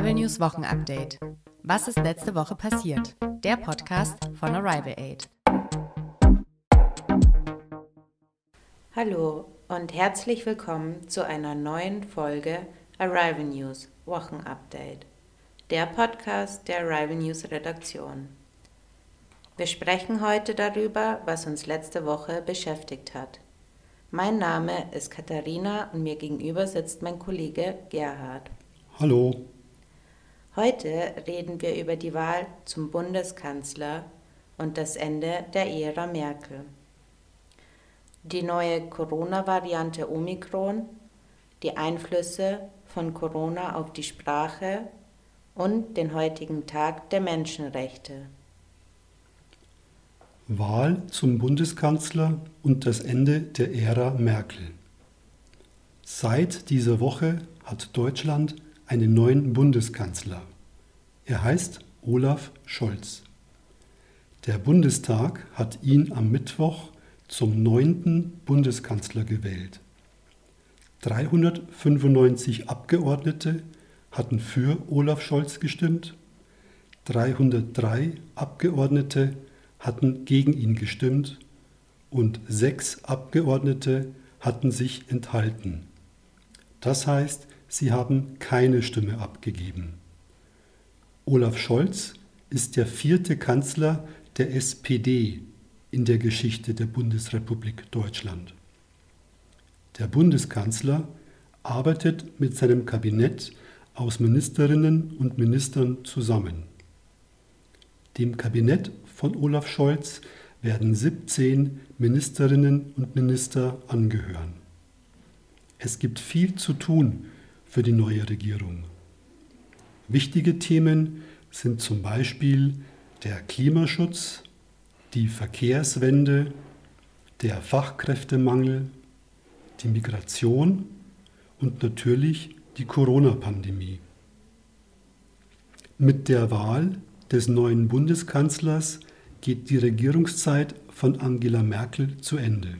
Arrival News Wochenupdate. Was ist letzte Woche passiert? Der Podcast von Arrival Aid. Hallo und herzlich willkommen zu einer neuen Folge Arrival News Wochenupdate. Der Podcast der Arrival News Redaktion. Wir sprechen heute darüber, was uns letzte Woche beschäftigt hat. Mein Name ist Katharina und mir gegenüber sitzt mein Kollege Gerhard. Hallo. Heute reden wir über die Wahl zum Bundeskanzler und das Ende der Ära Merkel. Die neue Corona-Variante Omikron, die Einflüsse von Corona auf die Sprache und den heutigen Tag der Menschenrechte. Wahl zum Bundeskanzler und das Ende der Ära Merkel. Seit dieser Woche hat Deutschland einen neuen Bundeskanzler. Er heißt Olaf Scholz. Der Bundestag hat ihn am Mittwoch zum neunten Bundeskanzler gewählt. 395 Abgeordnete hatten für Olaf Scholz gestimmt, 303 Abgeordnete hatten gegen ihn gestimmt und sechs Abgeordnete hatten sich enthalten. Das heißt, Sie haben keine Stimme abgegeben. Olaf Scholz ist der vierte Kanzler der SPD in der Geschichte der Bundesrepublik Deutschland. Der Bundeskanzler arbeitet mit seinem Kabinett aus Ministerinnen und Ministern zusammen. Dem Kabinett von Olaf Scholz werden 17 Ministerinnen und Minister angehören. Es gibt viel zu tun für die neue Regierung. Wichtige Themen sind zum Beispiel der Klimaschutz, die Verkehrswende, der Fachkräftemangel, die Migration und natürlich die Corona-Pandemie. Mit der Wahl des neuen Bundeskanzlers geht die Regierungszeit von Angela Merkel zu Ende.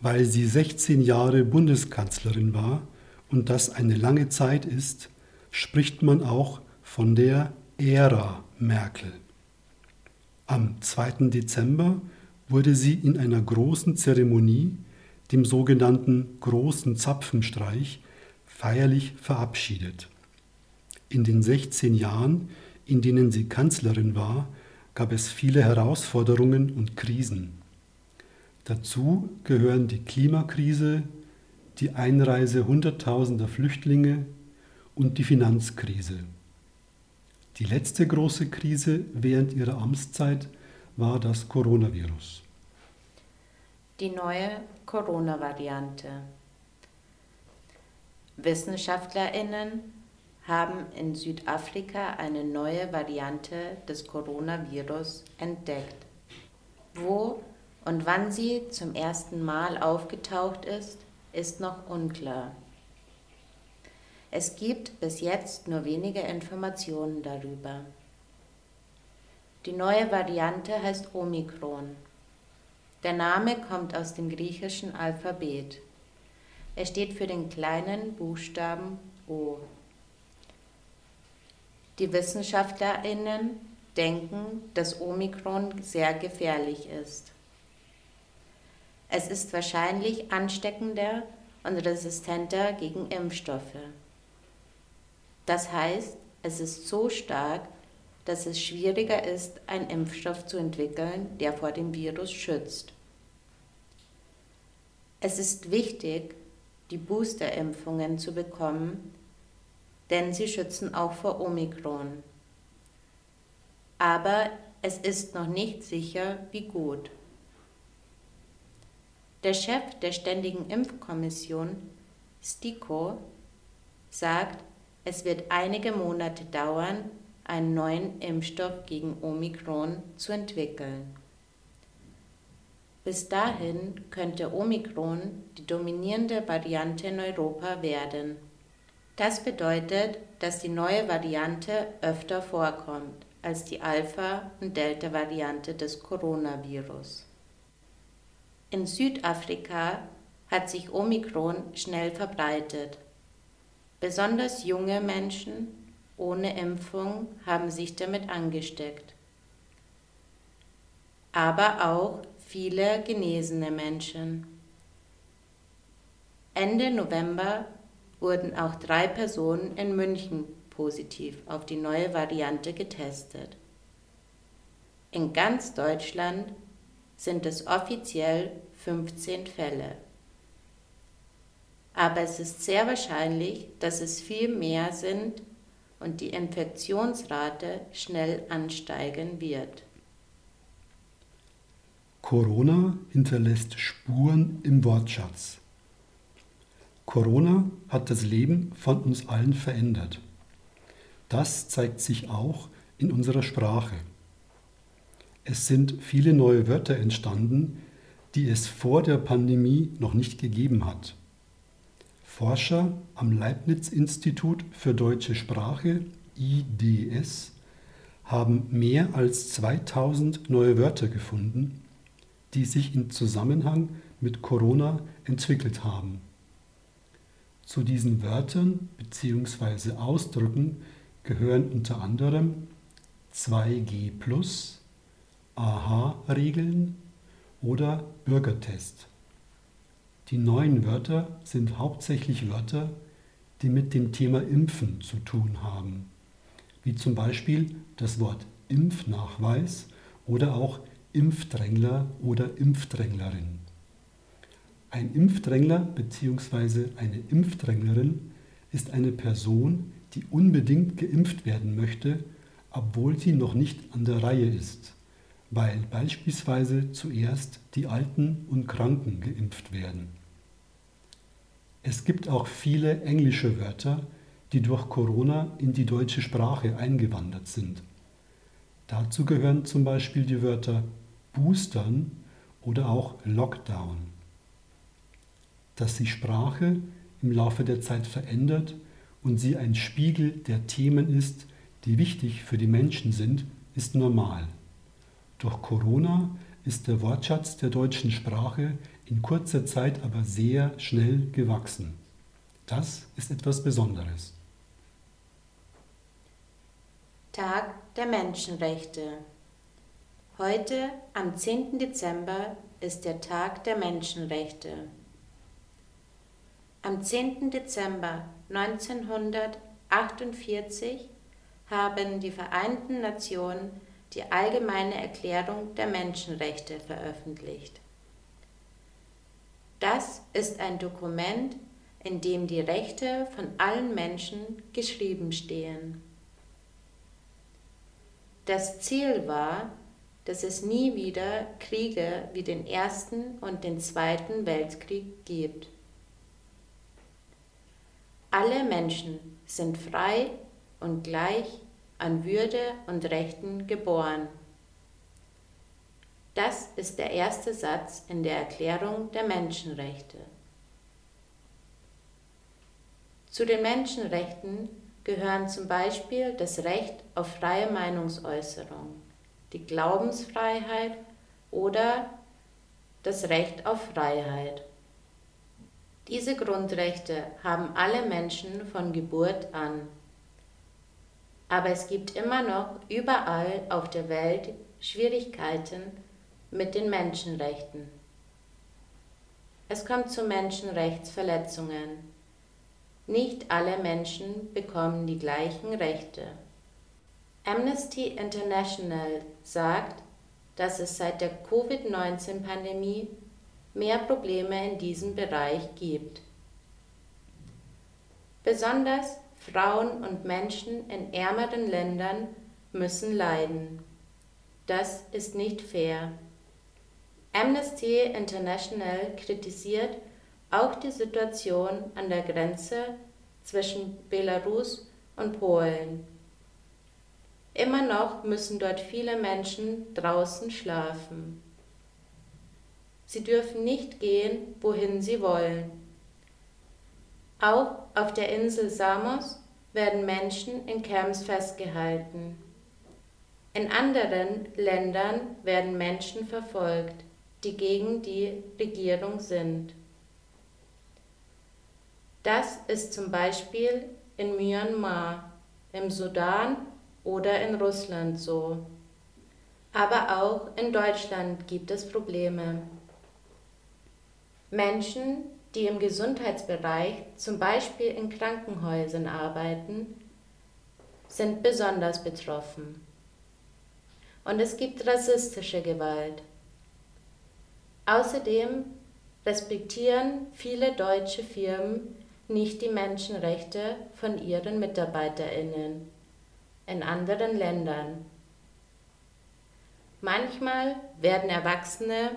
Weil sie 16 Jahre Bundeskanzlerin war, und das eine lange Zeit ist, spricht man auch von der Ära Merkel. Am 2. Dezember wurde sie in einer großen Zeremonie, dem sogenannten Großen Zapfenstreich, feierlich verabschiedet. In den 16 Jahren, in denen sie Kanzlerin war, gab es viele Herausforderungen und Krisen. Dazu gehören die Klimakrise, die Einreise Hunderttausender Flüchtlinge und die Finanzkrise. Die letzte große Krise während ihrer Amtszeit war das Coronavirus. Die neue Corona-Variante. Wissenschaftlerinnen haben in Südafrika eine neue Variante des Coronavirus entdeckt. Wo und wann sie zum ersten Mal aufgetaucht ist, ist noch unklar. Es gibt bis jetzt nur wenige Informationen darüber. Die neue Variante heißt Omikron. Der Name kommt aus dem griechischen Alphabet. Er steht für den kleinen Buchstaben O. Die Wissenschaftlerinnen denken, dass Omikron sehr gefährlich ist. Es ist wahrscheinlich ansteckender und resistenter gegen Impfstoffe. Das heißt, es ist so stark, dass es schwieriger ist, einen Impfstoff zu entwickeln, der vor dem Virus schützt. Es ist wichtig, die Boosterimpfungen zu bekommen, denn sie schützen auch vor Omikron. Aber es ist noch nicht sicher, wie gut. Der Chef der Ständigen Impfkommission, STIKO, sagt, es wird einige Monate dauern, einen neuen Impfstoff gegen Omikron zu entwickeln. Bis dahin könnte Omikron die dominierende Variante in Europa werden. Das bedeutet, dass die neue Variante öfter vorkommt als die Alpha- und Delta-Variante des Coronavirus. In Südafrika hat sich Omikron schnell verbreitet. Besonders junge Menschen ohne Impfung haben sich damit angesteckt. Aber auch viele genesene Menschen. Ende November wurden auch drei Personen in München positiv auf die neue Variante getestet. In ganz Deutschland sind es offiziell 15 Fälle. Aber es ist sehr wahrscheinlich, dass es viel mehr sind und die Infektionsrate schnell ansteigen wird. Corona hinterlässt Spuren im Wortschatz. Corona hat das Leben von uns allen verändert. Das zeigt sich auch in unserer Sprache. Es sind viele neue Wörter entstanden, die es vor der Pandemie noch nicht gegeben hat. Forscher am Leibniz-Institut für deutsche Sprache IDS haben mehr als 2000 neue Wörter gefunden, die sich in Zusammenhang mit Corona entwickelt haben. Zu diesen Wörtern bzw. Ausdrücken gehören unter anderem 2G, AHA-Regeln oder Bürgertest. Die neuen Wörter sind hauptsächlich Wörter, die mit dem Thema Impfen zu tun haben, wie zum Beispiel das Wort Impfnachweis oder auch Impfdrängler oder Impfdränglerin. Ein Impfdrängler bzw. eine Impfdränglerin ist eine Person, die unbedingt geimpft werden möchte, obwohl sie noch nicht an der Reihe ist weil beispielsweise zuerst die Alten und Kranken geimpft werden. Es gibt auch viele englische Wörter, die durch Corona in die deutsche Sprache eingewandert sind. Dazu gehören zum Beispiel die Wörter Boostern oder auch Lockdown. Dass sich Sprache im Laufe der Zeit verändert und sie ein Spiegel der Themen ist, die wichtig für die Menschen sind, ist normal. Durch Corona ist der Wortschatz der deutschen Sprache in kurzer Zeit aber sehr schnell gewachsen. Das ist etwas Besonderes. Tag der Menschenrechte. Heute, am 10. Dezember, ist der Tag der Menschenrechte. Am 10. Dezember 1948 haben die Vereinten Nationen die Allgemeine Erklärung der Menschenrechte veröffentlicht. Das ist ein Dokument, in dem die Rechte von allen Menschen geschrieben stehen. Das Ziel war, dass es nie wieder Kriege wie den Ersten und den Zweiten Weltkrieg gibt. Alle Menschen sind frei und gleich an Würde und Rechten geboren. Das ist der erste Satz in der Erklärung der Menschenrechte. Zu den Menschenrechten gehören zum Beispiel das Recht auf freie Meinungsäußerung, die Glaubensfreiheit oder das Recht auf Freiheit. Diese Grundrechte haben alle Menschen von Geburt an. Aber es gibt immer noch überall auf der Welt Schwierigkeiten mit den Menschenrechten. Es kommt zu Menschenrechtsverletzungen. Nicht alle Menschen bekommen die gleichen Rechte. Amnesty International sagt, dass es seit der Covid-19-Pandemie mehr Probleme in diesem Bereich gibt. Besonders Frauen und Menschen in ärmeren Ländern müssen leiden. Das ist nicht fair. Amnesty International kritisiert auch die Situation an der Grenze zwischen Belarus und Polen. Immer noch müssen dort viele Menschen draußen schlafen. Sie dürfen nicht gehen, wohin sie wollen. Auch auf der Insel Samos werden Menschen in Camps festgehalten. In anderen Ländern werden Menschen verfolgt, die gegen die Regierung sind. Das ist zum Beispiel in Myanmar, im Sudan oder in Russland so. Aber auch in Deutschland gibt es Probleme. Menschen, die im Gesundheitsbereich, zum Beispiel in Krankenhäusern arbeiten, sind besonders betroffen. Und es gibt rassistische Gewalt. Außerdem respektieren viele deutsche Firmen nicht die Menschenrechte von ihren Mitarbeiterinnen in anderen Ländern. Manchmal werden Erwachsene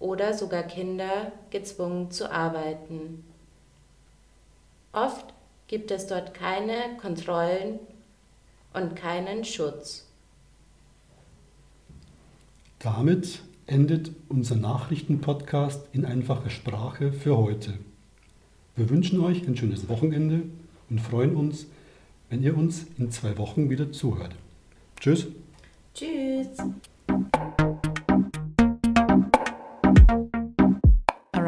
oder sogar Kinder gezwungen zu arbeiten. Oft gibt es dort keine Kontrollen und keinen Schutz. Damit endet unser Nachrichtenpodcast in einfacher Sprache für heute. Wir wünschen euch ein schönes Wochenende und freuen uns, wenn ihr uns in zwei Wochen wieder zuhört. Tschüss. Tschüss.